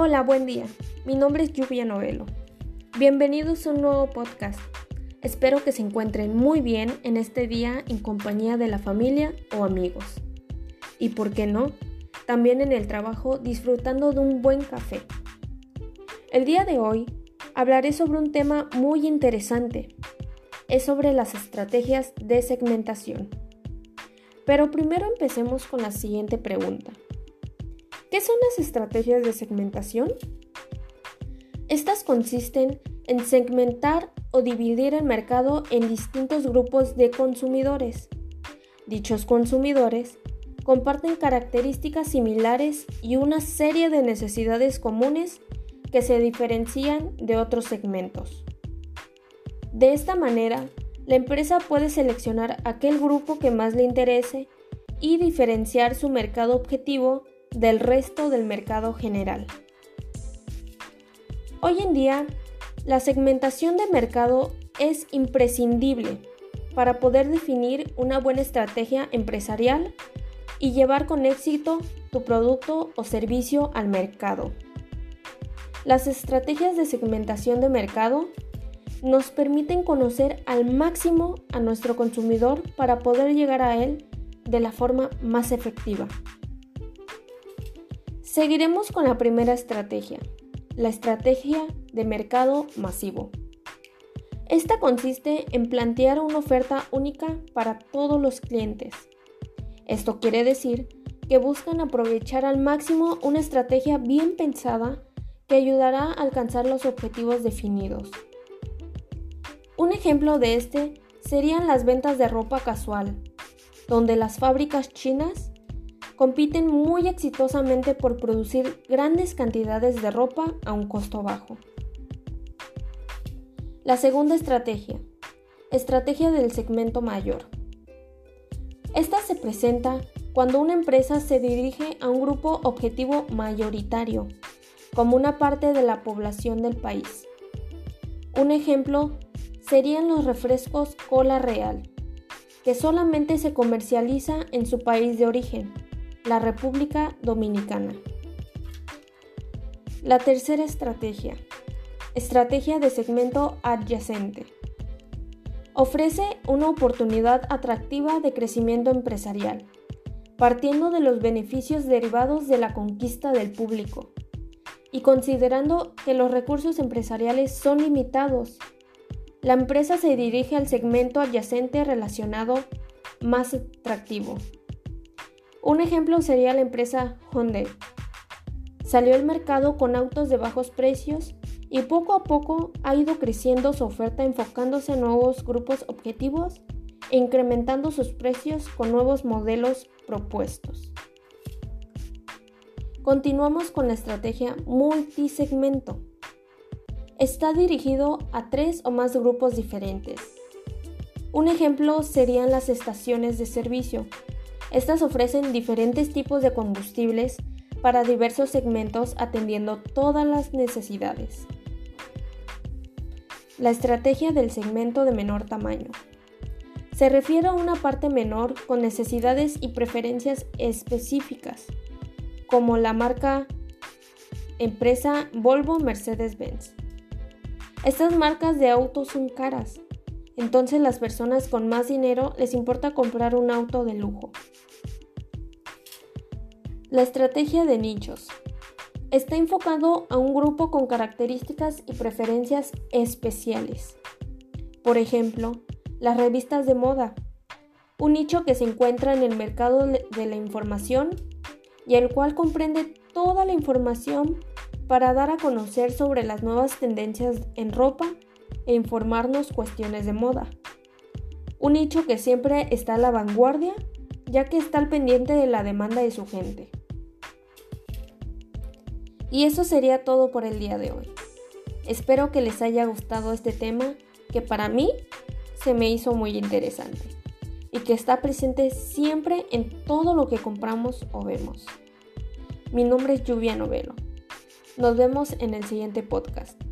Hola, buen día. Mi nombre es Lluvia Novelo. Bienvenidos a un nuevo podcast. Espero que se encuentren muy bien en este día en compañía de la familia o amigos. Y por qué no, también en el trabajo disfrutando de un buen café. El día de hoy hablaré sobre un tema muy interesante. Es sobre las estrategias de segmentación. Pero primero empecemos con la siguiente pregunta. ¿Qué son las estrategias de segmentación? Estas consisten en segmentar o dividir el mercado en distintos grupos de consumidores. Dichos consumidores comparten características similares y una serie de necesidades comunes que se diferencian de otros segmentos. De esta manera, la empresa puede seleccionar aquel grupo que más le interese y diferenciar su mercado objetivo del resto del mercado general. Hoy en día, la segmentación de mercado es imprescindible para poder definir una buena estrategia empresarial y llevar con éxito tu producto o servicio al mercado. Las estrategias de segmentación de mercado nos permiten conocer al máximo a nuestro consumidor para poder llegar a él de la forma más efectiva. Seguiremos con la primera estrategia, la estrategia de mercado masivo. Esta consiste en plantear una oferta única para todos los clientes. Esto quiere decir que buscan aprovechar al máximo una estrategia bien pensada que ayudará a alcanzar los objetivos definidos. Un ejemplo de este serían las ventas de ropa casual, donde las fábricas chinas compiten muy exitosamente por producir grandes cantidades de ropa a un costo bajo. La segunda estrategia, estrategia del segmento mayor. Esta se presenta cuando una empresa se dirige a un grupo objetivo mayoritario, como una parte de la población del país. Un ejemplo serían los refrescos cola real, que solamente se comercializa en su país de origen la República Dominicana. La tercera estrategia. Estrategia de segmento adyacente. Ofrece una oportunidad atractiva de crecimiento empresarial, partiendo de los beneficios derivados de la conquista del público y considerando que los recursos empresariales son limitados. La empresa se dirige al segmento adyacente relacionado más atractivo. Un ejemplo sería la empresa Hyundai. Salió al mercado con autos de bajos precios y poco a poco ha ido creciendo su oferta enfocándose en nuevos grupos objetivos e incrementando sus precios con nuevos modelos propuestos. Continuamos con la estrategia multisegmento. Está dirigido a tres o más grupos diferentes. Un ejemplo serían las estaciones de servicio, estas ofrecen diferentes tipos de combustibles para diversos segmentos atendiendo todas las necesidades. La estrategia del segmento de menor tamaño. Se refiere a una parte menor con necesidades y preferencias específicas, como la marca empresa Volvo Mercedes-Benz. Estas marcas de autos son caras, entonces las personas con más dinero les importa comprar un auto de lujo. La estrategia de nichos. Está enfocado a un grupo con características y preferencias especiales. Por ejemplo, las revistas de moda, un nicho que se encuentra en el mercado de la información y el cual comprende toda la información para dar a conocer sobre las nuevas tendencias en ropa e informarnos cuestiones de moda. Un nicho que siempre está a la vanguardia ya que está al pendiente de la demanda de su gente. Y eso sería todo por el día de hoy. Espero que les haya gustado este tema que para mí se me hizo muy interesante y que está presente siempre en todo lo que compramos o vemos. Mi nombre es Lluvia Novelo. Nos vemos en el siguiente podcast.